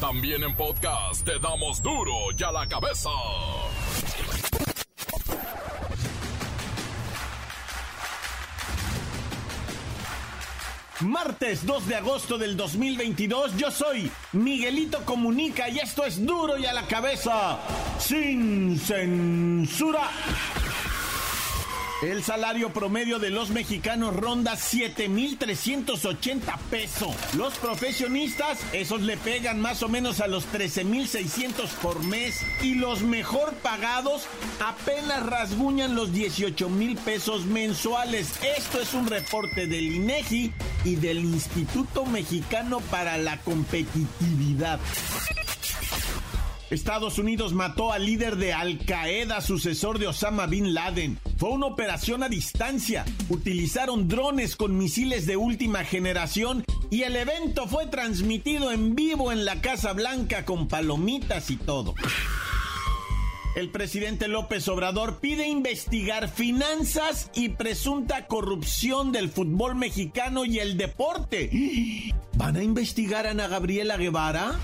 También en podcast te damos duro y a la cabeza. Martes 2 de agosto del 2022, yo soy Miguelito Comunica y esto es duro y a la cabeza, sin censura. El salario promedio de los mexicanos ronda 7,380 pesos. Los profesionistas, esos le pegan más o menos a los 13,600 por mes. Y los mejor pagados apenas rasguñan los 18 mil pesos mensuales. Esto es un reporte del INEGI y del Instituto Mexicano para la Competitividad. Estados Unidos mató al líder de Al Qaeda, sucesor de Osama Bin Laden. Fue una operación a distancia. Utilizaron drones con misiles de última generación y el evento fue transmitido en vivo en la Casa Blanca con palomitas y todo. El presidente López Obrador pide investigar finanzas y presunta corrupción del fútbol mexicano y el deporte. ¿Van a investigar a Ana Gabriela Guevara?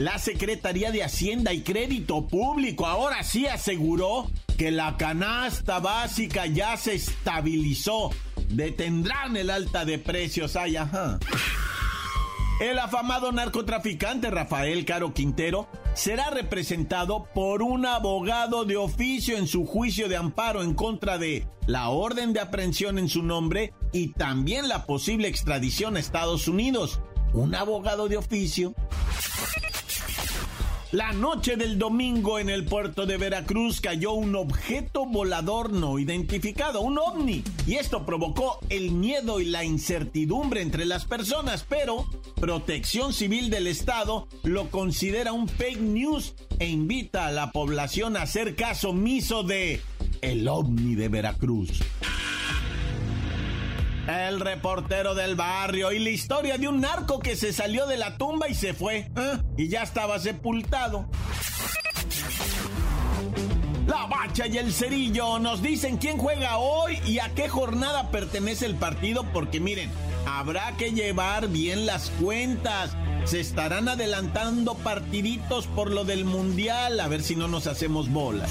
La Secretaría de Hacienda y Crédito Público ahora sí aseguró que la canasta básica ya se estabilizó. Detendrán el alta de precios. Ay, ajá. El afamado narcotraficante Rafael Caro Quintero será representado por un abogado de oficio en su juicio de amparo en contra de la orden de aprehensión en su nombre y también la posible extradición a Estados Unidos. Un abogado de oficio la noche del domingo en el puerto de Veracruz cayó un objeto volador no identificado, un ovni, y esto provocó el miedo y la incertidumbre entre las personas, pero Protección Civil del Estado lo considera un fake news e invita a la población a hacer caso omiso de el ovni de Veracruz. El reportero del barrio y la historia de un narco que se salió de la tumba y se fue. ¿eh? Y ya estaba sepultado. La bacha y el cerillo nos dicen quién juega hoy y a qué jornada pertenece el partido porque miren, habrá que llevar bien las cuentas. Se estarán adelantando partiditos por lo del mundial, a ver si no nos hacemos bolas.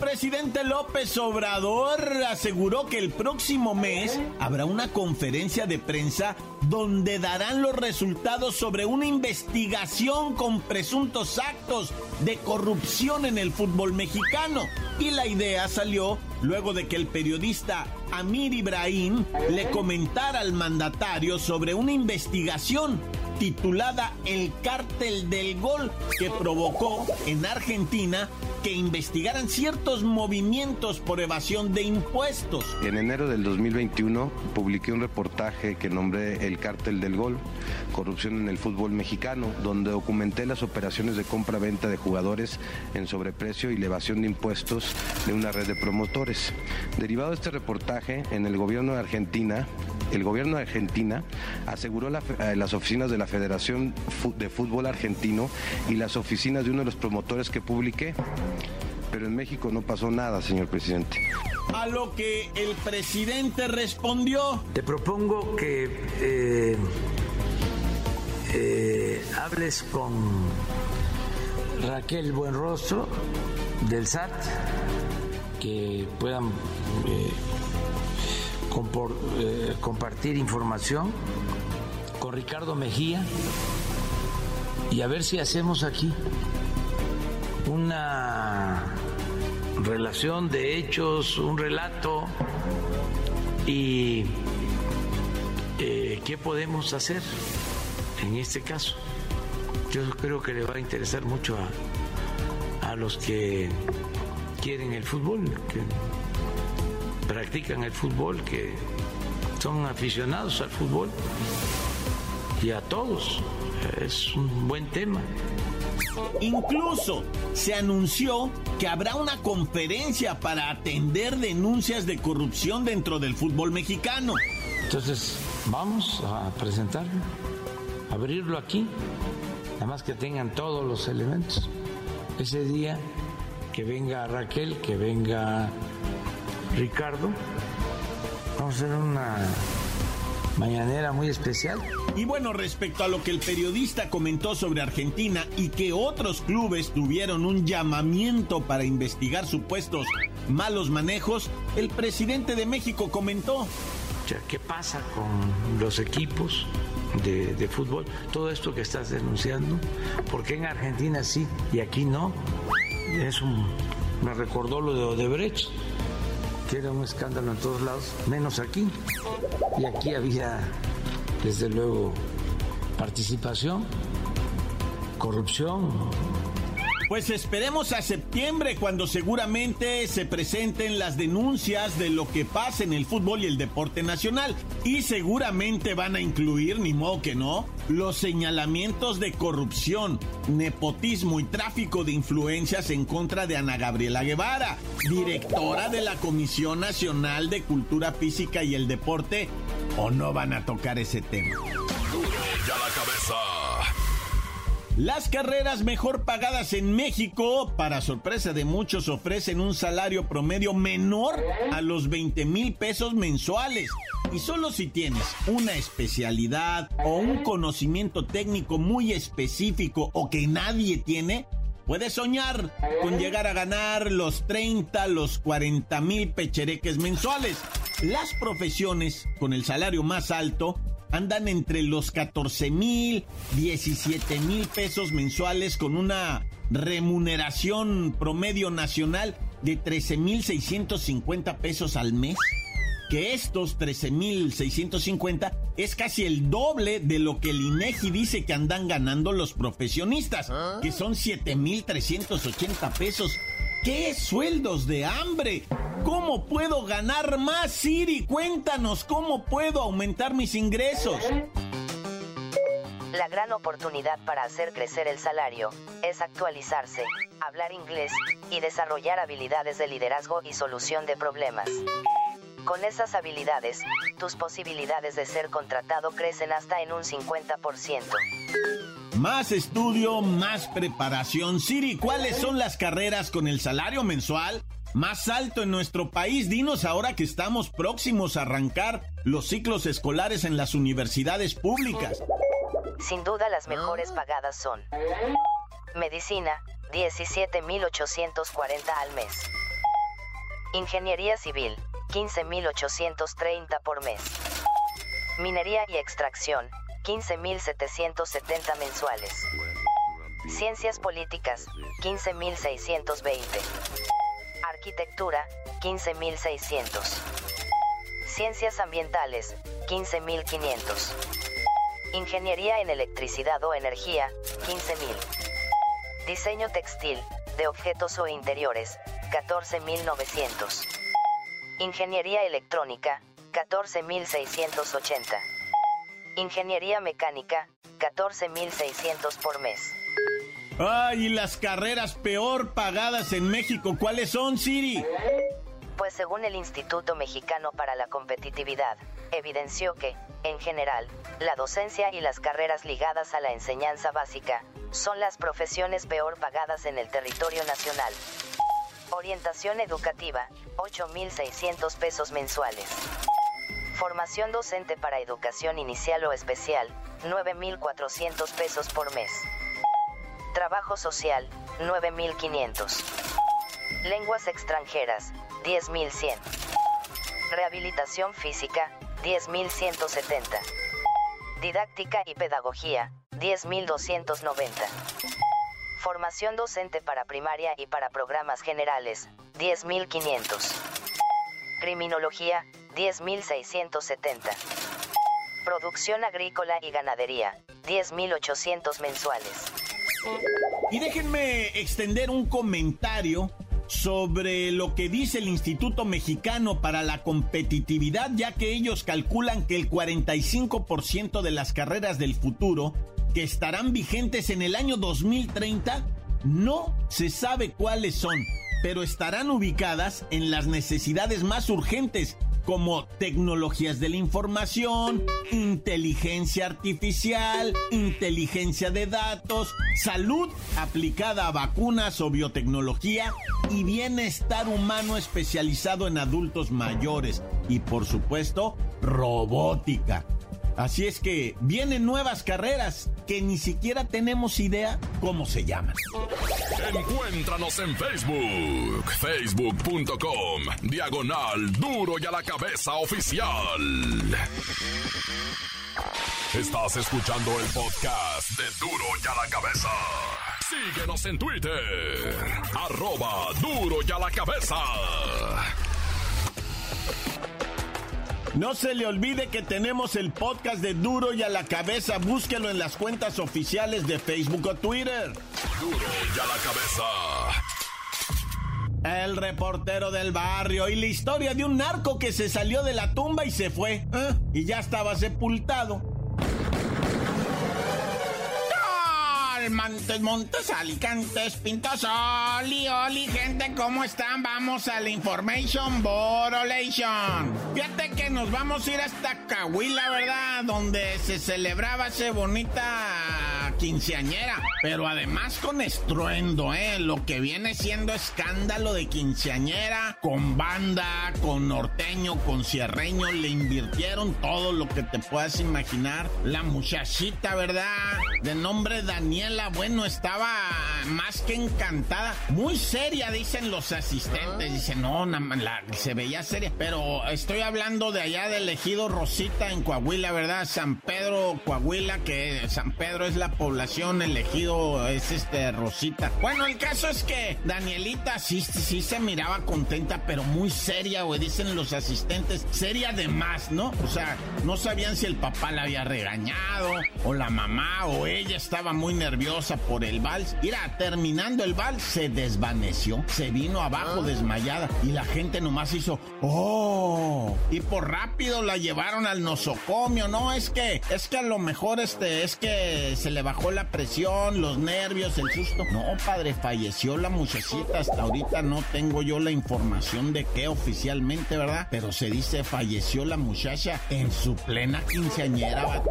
Presidente López Obrador aseguró que el próximo mes habrá una conferencia de prensa donde darán los resultados sobre una investigación con presuntos actos de corrupción en el fútbol mexicano. Y la idea salió luego de que el periodista Amir Ibrahim le comentara al mandatario sobre una investigación titulada El cártel del gol que provocó en Argentina que investigaran ciertos movimientos por evasión de impuestos. En enero del 2021 publiqué un reportaje que nombré El cártel del gol, corrupción en el fútbol mexicano, donde documenté las operaciones de compra-venta de jugadores en sobreprecio y evasión de impuestos de una red de promotores. Derivado de este reportaje, en el gobierno de Argentina, el gobierno de Argentina aseguró eh, las oficinas de la Federación de Fútbol Argentino y las oficinas de uno de los promotores que publiqué. Pero en México no pasó nada, señor presidente. A lo que el presidente respondió. Te propongo que eh, eh, hables con Raquel Buenrostro del SAT, que puedan eh, compartir información con Ricardo Mejía y a ver si hacemos aquí una relación de hechos, un relato y eh, qué podemos hacer en este caso. Yo creo que le va a interesar mucho a, a los que quieren el fútbol, que practican el fútbol, que son aficionados al fútbol y a todos. Es un buen tema. Incluso se anunció que habrá una conferencia para atender denuncias de corrupción dentro del fútbol mexicano. Entonces, vamos a presentarlo, abrirlo aquí, nada más que tengan todos los elementos. Ese día que venga Raquel, que venga Ricardo, vamos a hacer una mañanera muy especial. Y bueno, respecto a lo que el periodista comentó sobre Argentina y que otros clubes tuvieron un llamamiento para investigar supuestos malos manejos, el presidente de México comentó. ¿Qué pasa con los equipos de, de fútbol? Todo esto que estás denunciando, ¿por qué en Argentina sí y aquí no? Es un, me recordó lo de Odebrecht que era un escándalo en todos lados, menos aquí. Y aquí había, desde luego, participación, corrupción. Pues esperemos a septiembre cuando seguramente se presenten las denuncias de lo que pasa en el fútbol y el deporte nacional. Y seguramente van a incluir, ni modo que no, los señalamientos de corrupción, nepotismo y tráfico de influencias en contra de Ana Gabriela Guevara, directora de la Comisión Nacional de Cultura Física y el Deporte. ¿O no van a tocar ese tema? ya la cabeza. Las carreras mejor pagadas en México, para sorpresa de muchos, ofrecen un salario promedio menor a los 20 mil pesos mensuales. Y solo si tienes una especialidad o un conocimiento técnico muy específico o que nadie tiene, puedes soñar con llegar a ganar los 30, los 40 mil pechereques mensuales. Las profesiones con el salario más alto andan entre los 14 mil, 17 mil pesos mensuales con una remuneración promedio nacional de 13 mil 650 pesos al mes. Que estos 13 mil 650 es casi el doble de lo que el INEGI dice que andan ganando los profesionistas, que son 7 mil 380 pesos. ¡Qué sueldos de hambre! ¿Cómo puedo ganar más, Siri? Cuéntanos, ¿cómo puedo aumentar mis ingresos? La gran oportunidad para hacer crecer el salario es actualizarse, hablar inglés y desarrollar habilidades de liderazgo y solución de problemas. Con esas habilidades, tus posibilidades de ser contratado crecen hasta en un 50%. Más estudio, más preparación. Siri, ¿cuáles son las carreras con el salario mensual más alto en nuestro país? Dinos ahora que estamos próximos a arrancar los ciclos escolares en las universidades públicas. Sin duda las mejores pagadas son Medicina, 17.840 al mes. Ingeniería Civil, 15.830 por mes. Minería y Extracción, 15.770 mensuales. Ciencias Políticas, 15.620. Arquitectura, 15.600. Ciencias Ambientales, 15.500. Ingeniería en Electricidad o Energía, 15.000. Diseño textil, de objetos o interiores, 14.900. Ingeniería Electrónica, 14.680. Ingeniería Mecánica, 14.600 por mes. Ay, las carreras peor pagadas en México, ¿cuáles son, Siri? Pues según el Instituto Mexicano para la Competitividad, evidenció que, en general, la docencia y las carreras ligadas a la enseñanza básica son las profesiones peor pagadas en el territorio nacional. Orientación educativa, 8.600 pesos mensuales. Formación docente para educación inicial o especial, 9.400 pesos por mes. Trabajo social, 9.500. Lenguas extranjeras, 10.100. Rehabilitación física, 10.170. Didáctica y pedagogía, 10.290. Formación docente para primaria y para programas generales, 10.500. Criminología, 10.670. Producción agrícola y ganadería, 10.800 mensuales. Y déjenme extender un comentario sobre lo que dice el Instituto Mexicano para la Competitividad, ya que ellos calculan que el 45% de las carreras del futuro que estarán vigentes en el año 2030 no se sabe cuáles son, pero estarán ubicadas en las necesidades más urgentes como tecnologías de la información, inteligencia artificial, inteligencia de datos, salud aplicada a vacunas o biotecnología y bienestar humano especializado en adultos mayores y por supuesto robótica. Así es que vienen nuevas carreras que ni siquiera tenemos idea cómo se llaman. Encuéntranos en Facebook, facebook.com, diagonal duro y a la cabeza oficial. Estás escuchando el podcast de duro y a la cabeza. Síguenos en Twitter, arroba duro y a la cabeza. No se le olvide que tenemos el podcast de Duro y a la cabeza. Búsquelo en las cuentas oficiales de Facebook o Twitter. Duro y a la cabeza. El reportero del barrio y la historia de un narco que se salió de la tumba y se fue. ¿eh? Y ya estaba sepultado. Montes, Montes, Alicantes, Pintos, Oli, Oli, gente, ¿cómo están? Vamos a la Information Borolation. Fíjate que nos vamos a ir hasta Cahuila, ¿verdad? Donde se celebraba ese bonita quinceañera, pero además con estruendo, ¿eh? Lo que viene siendo escándalo de quinceañera, con banda, con norteño, con cierreño, le invirtieron todo lo que te puedas imaginar. La muchachita, ¿verdad? De nombre Daniela, bueno, estaba más que encantada, muy seria, dicen los asistentes. Dicen, no, la, se veía seria, pero estoy hablando de allá del ejido Rosita en Coahuila, ¿verdad? San Pedro, Coahuila, que San Pedro es la población, el ejido es este Rosita. Bueno, el caso es que Danielita sí, sí se miraba contenta, pero muy seria, güey, dicen los asistentes, seria de más, ¿no? O sea, no sabían si el papá la había regañado, o la mamá, o ella estaba muy nerviosa por el vals. Mira, terminando el vals, se desvaneció, se vino abajo desmayada, y la gente nomás hizo, ¡oh! Y por rápido la llevaron al nosocomio, ¿no? Es que, es que a lo mejor este, es que se le bajó la presión, los nervios, el susto. No, padre, falleció la muchachita. Hasta ahorita no tengo yo la información de qué oficialmente, ¿verdad? Pero se dice falleció la muchacha en su plena quinceañera.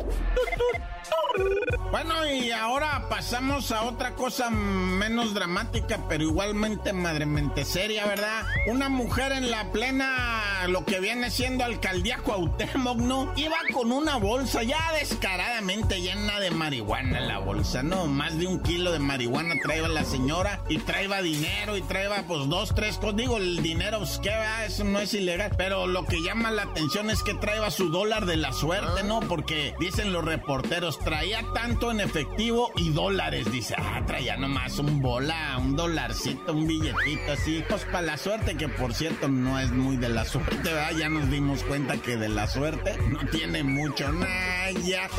Bueno, y ahora pasamos a otra cosa menos dramática, pero igualmente madremente seria, ¿verdad? Una mujer en la plena, lo que viene siendo alcaldía Cuauhtémoc, ¿no? Iba con una bolsa ya descaradamente llena de marihuana la bolsa, ¿no? Más de un kilo de marihuana traía la señora y traía dinero y traía pues dos, tres cosas. Digo, el dinero, pues qué va, eso no es ilegal, pero lo que llama la atención es que traía su dólar de la suerte, ¿no? Porque dicen los reporteros, traía tanto en efectivo y dólares. Dice, ah, traía nomás un bola, un dolarcito, un billetito así. Pues para la suerte, que por cierto no es muy de la suerte, ¿verdad? Ya nos dimos cuenta que de la suerte no tiene mucho. nada ya.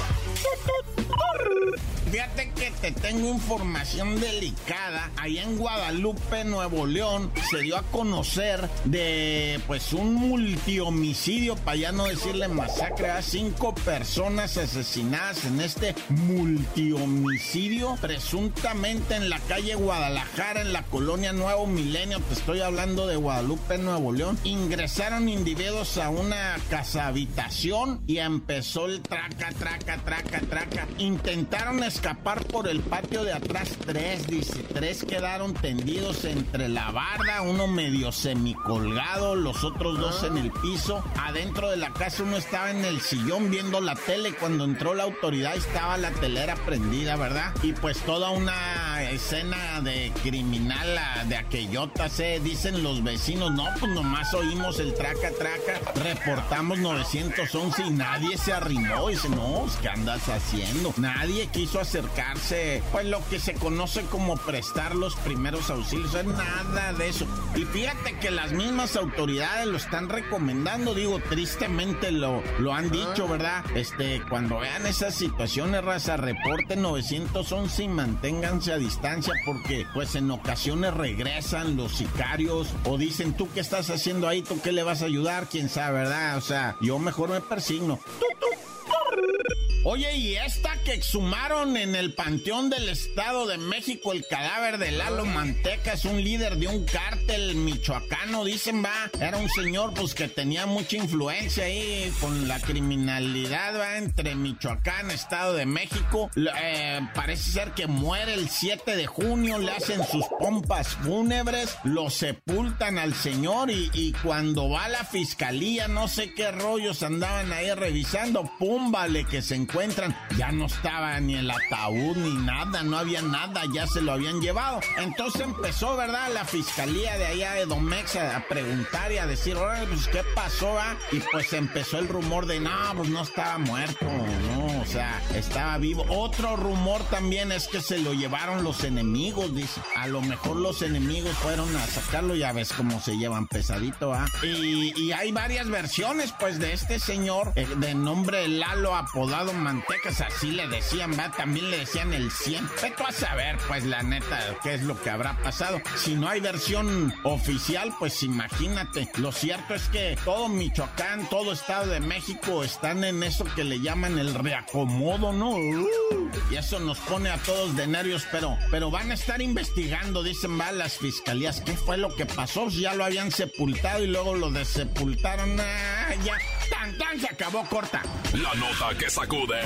Fíjate que te tengo información delicada. Allá en Guadalupe, Nuevo León, se dio a conocer de pues un multihomicidio, para ya no decirle masacre, a cinco personas asesinadas en este multihomicidio, presuntamente en la calle Guadalajara, en la colonia Nuevo Milenio. Te estoy hablando de Guadalupe, Nuevo León. Ingresaron individuos a una casa habitación y empezó el traca, traca, traca, traca. Intentaron escapar por el patio de atrás tres, dice. Tres quedaron tendidos entre la barda, uno medio semicolgado, los otros dos en el piso. Adentro de la casa uno estaba en el sillón viendo la tele. Cuando entró la autoridad estaba la telera prendida, ¿verdad? Y pues toda una escena de criminal de aquellota, se dicen los vecinos. No, pues nomás oímos el traca, traca. Reportamos 911 y nadie se arrimó. Dice, no, ¿qué andas haciendo? Nadie quiso acercarse, pues lo que se conoce como prestar los primeros auxilios, nada de eso. Y fíjate que las mismas autoridades lo están recomendando, digo, tristemente lo, lo han dicho, ¿verdad? Este, cuando vean esas situaciones, raza, reporten 911 y manténganse a distancia porque pues en ocasiones regresan los sicarios o dicen, ¿tú qué estás haciendo ahí? ¿Tú qué le vas a ayudar? ¿Quién sabe, verdad? O sea, yo mejor me persigno. Oye, y esta que exhumaron en el Panteón del Estado de México, el cadáver de Lalo Manteca, es un líder de un cártel michoacano, dicen, va. Era un señor, pues, que tenía mucha influencia ahí con la criminalidad, va, entre Michoacán, Estado de México. Eh, parece ser que muere el 7 de junio, le hacen sus pompas fúnebres, lo sepultan al señor y, y cuando va a la fiscalía, no sé qué rollos andaban ahí revisando, pum, vale, que se encuentran, ya no estaba ni el ataúd ni nada, no había nada, ya se lo habían llevado. Entonces empezó, ¿verdad? La fiscalía de allá de Domex a, preguntar y a decir, oye, pues qué pasó, ah? Y pues empezó el rumor de, no, pues no estaba muerto, no, o sea, estaba vivo. Otro rumor también es que se lo llevaron los enemigos, dice. A lo mejor los enemigos fueron a sacarlo, ya ves cómo se llevan pesadito, ¿ah? Y, y hay varias versiones, pues, de este señor eh, de nombre Lalo apodado Mantecas, así le decían, va, también le decían el 100. Vete a saber, pues la neta, qué es lo que habrá pasado. Si no hay versión oficial, pues imagínate. Lo cierto es que todo Michoacán, todo Estado de México están en eso que le llaman el reacomodo, ¿no? y eso nos pone a todos de nervios, pero, pero van a estar investigando, dicen, va, las fiscalías, qué fue lo que pasó. Ya lo habían sepultado y luego lo desepultaron. Ah, ya, tan, tan, se acabó corta. La nota que sacude.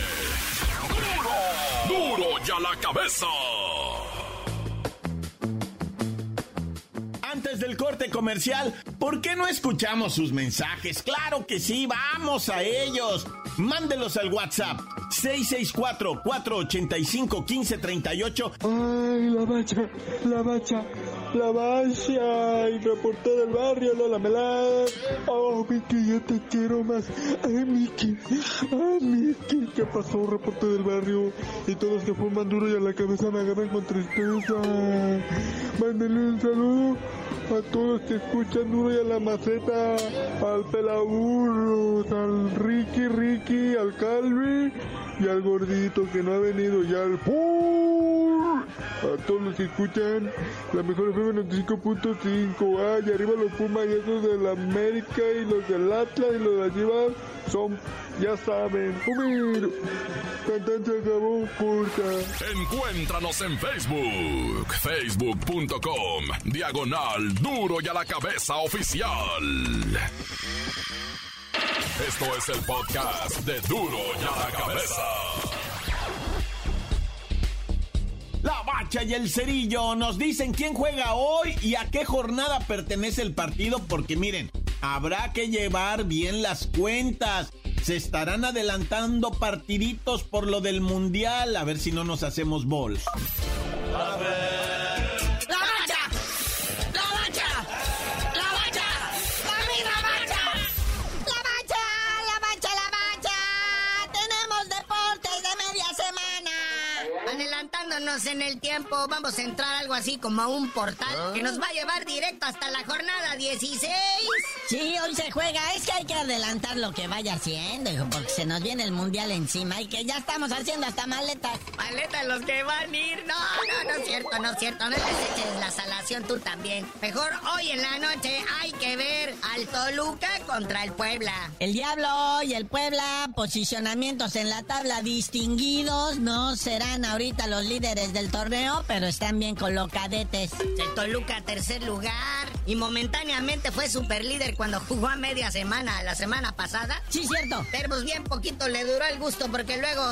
¡Duro! ¡Duro ya la cabeza! Antes del corte comercial, ¿por qué no escuchamos sus mensajes? Claro que sí, vamos a ellos. Mándelos al WhatsApp 664-485-1538. Ay, la bacha, la bacha, la bacha. Y reporté del barrio, Lola Melán. Oh, Miki, yo te quiero más. Ay, Miki, ay, Miki. ¿Qué pasó, reporte del barrio? Y todos que fuman duro y a la cabeza me agarran con tristeza. Mándenle un saludo a todos que escuchan duro y a la maceta. Al pelaburros, al Ricky Ricky, al Calvi y al gordito que no ha venido ya al PUR. A todos los que escuchan la mejor FM 95.5. Ay, arriba los Pumas y esos de la América y los del Atlas y los de Chivas son, ya saben, humilde. Cantante acabó corta. Encuéntranos en Facebook, facebook.com, diagonal duro y a la cabeza oficial. Esto es el podcast de duro y a la cabeza. La Bacha y el Cerillo nos dicen quién juega hoy y a qué jornada pertenece el partido, porque miren, habrá que llevar bien las cuentas. Se estarán adelantando partiditos por lo del mundial, a ver si no nos hacemos bols. ¡La bacha! En el tiempo, vamos a entrar algo así como a un portal que nos va a llevar directo hasta la jornada 16. Sí, hoy se juega. Es que hay que adelantar lo que vaya haciendo, hijo, porque se nos viene el mundial encima y que ya estamos haciendo hasta maletas. Maletas los que van a ir. No, no, no es cierto, no es cierto. No les eches la salación tú también. Mejor hoy en la noche hay que ver al Toluca contra el Puebla. El Diablo y el Puebla, posicionamientos en la tabla distinguidos, no serán ahorita los líderes del torneo, pero están bien colocadetes. El Toluca tercer lugar y momentáneamente fue super líder cuando jugó a media semana, la semana pasada. Sí, cierto. Pero pues bien poquito le duró el gusto porque luego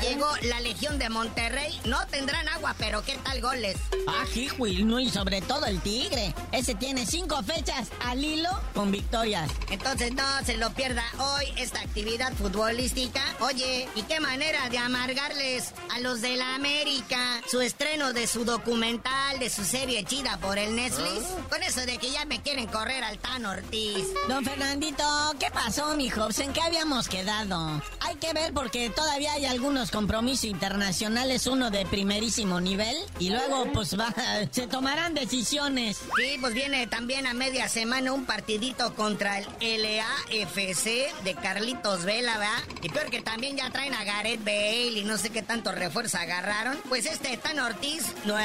llegó la Legión de Monterrey. No tendrán agua, pero qué tal goles. Ah, Will, no, y sobre todo el Tigre. Ese tiene cinco fechas al hilo con victorias. Entonces no se lo pierda hoy esta actividad futbolística. Oye, ¿y qué manera de amargarles a los de la América su estreno de su documental, de su serie chida por el Netflix? Con eso de que ya me quieren correr al Tan Ortiz. Don Fernandito, ¿qué pasó, mi Hobbs? ¿En qué habíamos quedado? Hay que ver porque todavía hay algunos compromisos internacionales, uno de primerísimo nivel, y luego pues va, se tomarán decisiones. Sí, pues viene también a media semana un partidito contra el LAFC de Carlitos Vela, ¿verdad? Y peor que también ya traen a Gareth Bale y no sé qué tanto refuerzo agarraron. Pues este Tan Ortiz,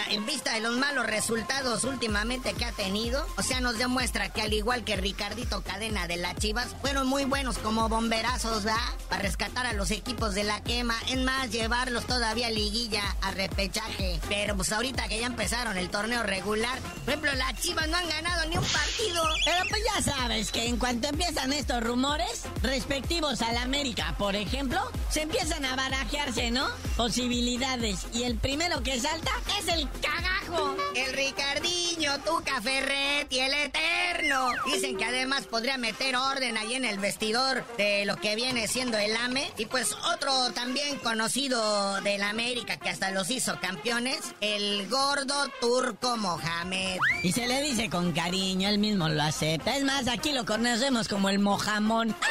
en vista de los malos resultados últimamente que ha tenido, o sea, nos demuestra que al igual que Ricardito Cadena de las Chivas, fueron muy buenos como bomberazos, ¿verdad? Para rescatar a los equipos de la quema, en más, llevarlos todavía a liguilla, a repechaje. Pero pues ahorita que ya empezaron el torneo regular, por ejemplo, las Chivas no han ganado ni un partido. Pero pues ya sabes que en cuanto empiezan estos rumores, respectivos a la América, por ejemplo, se empiezan a barajearse, ¿no? Posibilidades. Y el primero que salta es el cagajo. El Ricardiño, Tuca Ferretti, el Eterno. Dicen que además podría meter orden ahí en el vestidor de lo que viene siendo el AME. Y pues otro también conocido del América que hasta los hizo campeones, el gordo turco Mohamed. Y se le dice con cariño, él mismo lo acepta. Es más, aquí lo conocemos como el mojamón.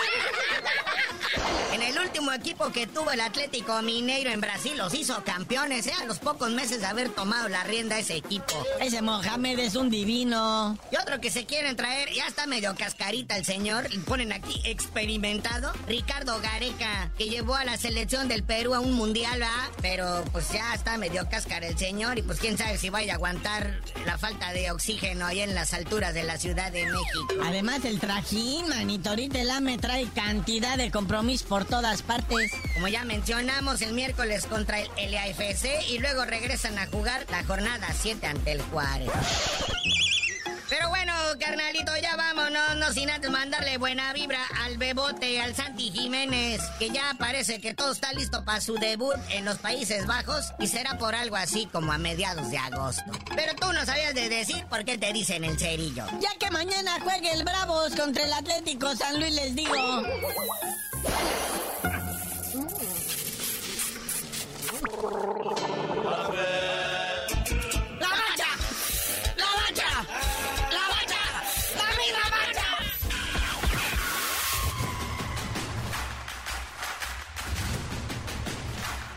En el último equipo que tuvo el Atlético Mineiro en Brasil los hizo campeones, ¿eh? A los pocos meses de haber tomado la rienda ese equipo. Ese Mohamed es un divino. Y otro que se quieren traer, ya está medio cascarita el señor, ponen aquí experimentado. Ricardo Gareca, que llevó a la selección del Perú a un mundial, ¿verdad? Pero pues ya está medio cáscara el señor y pues quién sabe si vaya a aguantar la falta de oxígeno ahí en las alturas de la Ciudad de México. Además, el trajín, manito, ahorita el AME trae cantidad de compromiso por todas partes. Como ya mencionamos, el miércoles contra el LAFC y luego regresan a jugar la jornada 7 ante el Juárez. Pero bueno, carnalito, ya vámonos, no sin antes mandarle buena vibra al Bebote, al Santi Jiménez, que ya parece que todo está listo para su debut en los Países Bajos y será por algo así como a mediados de agosto. Pero tú no sabías de decir por qué te dicen el cerillo. Ya que mañana juegue el Bravos contra el Atlético San Luis, les digo.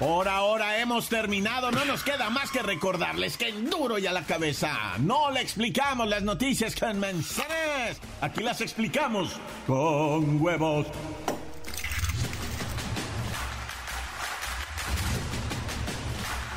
Por ahora hemos terminado, no nos queda más que recordarles que en duro y a la cabeza no le explicamos las noticias con manzanas, aquí las explicamos con huevos.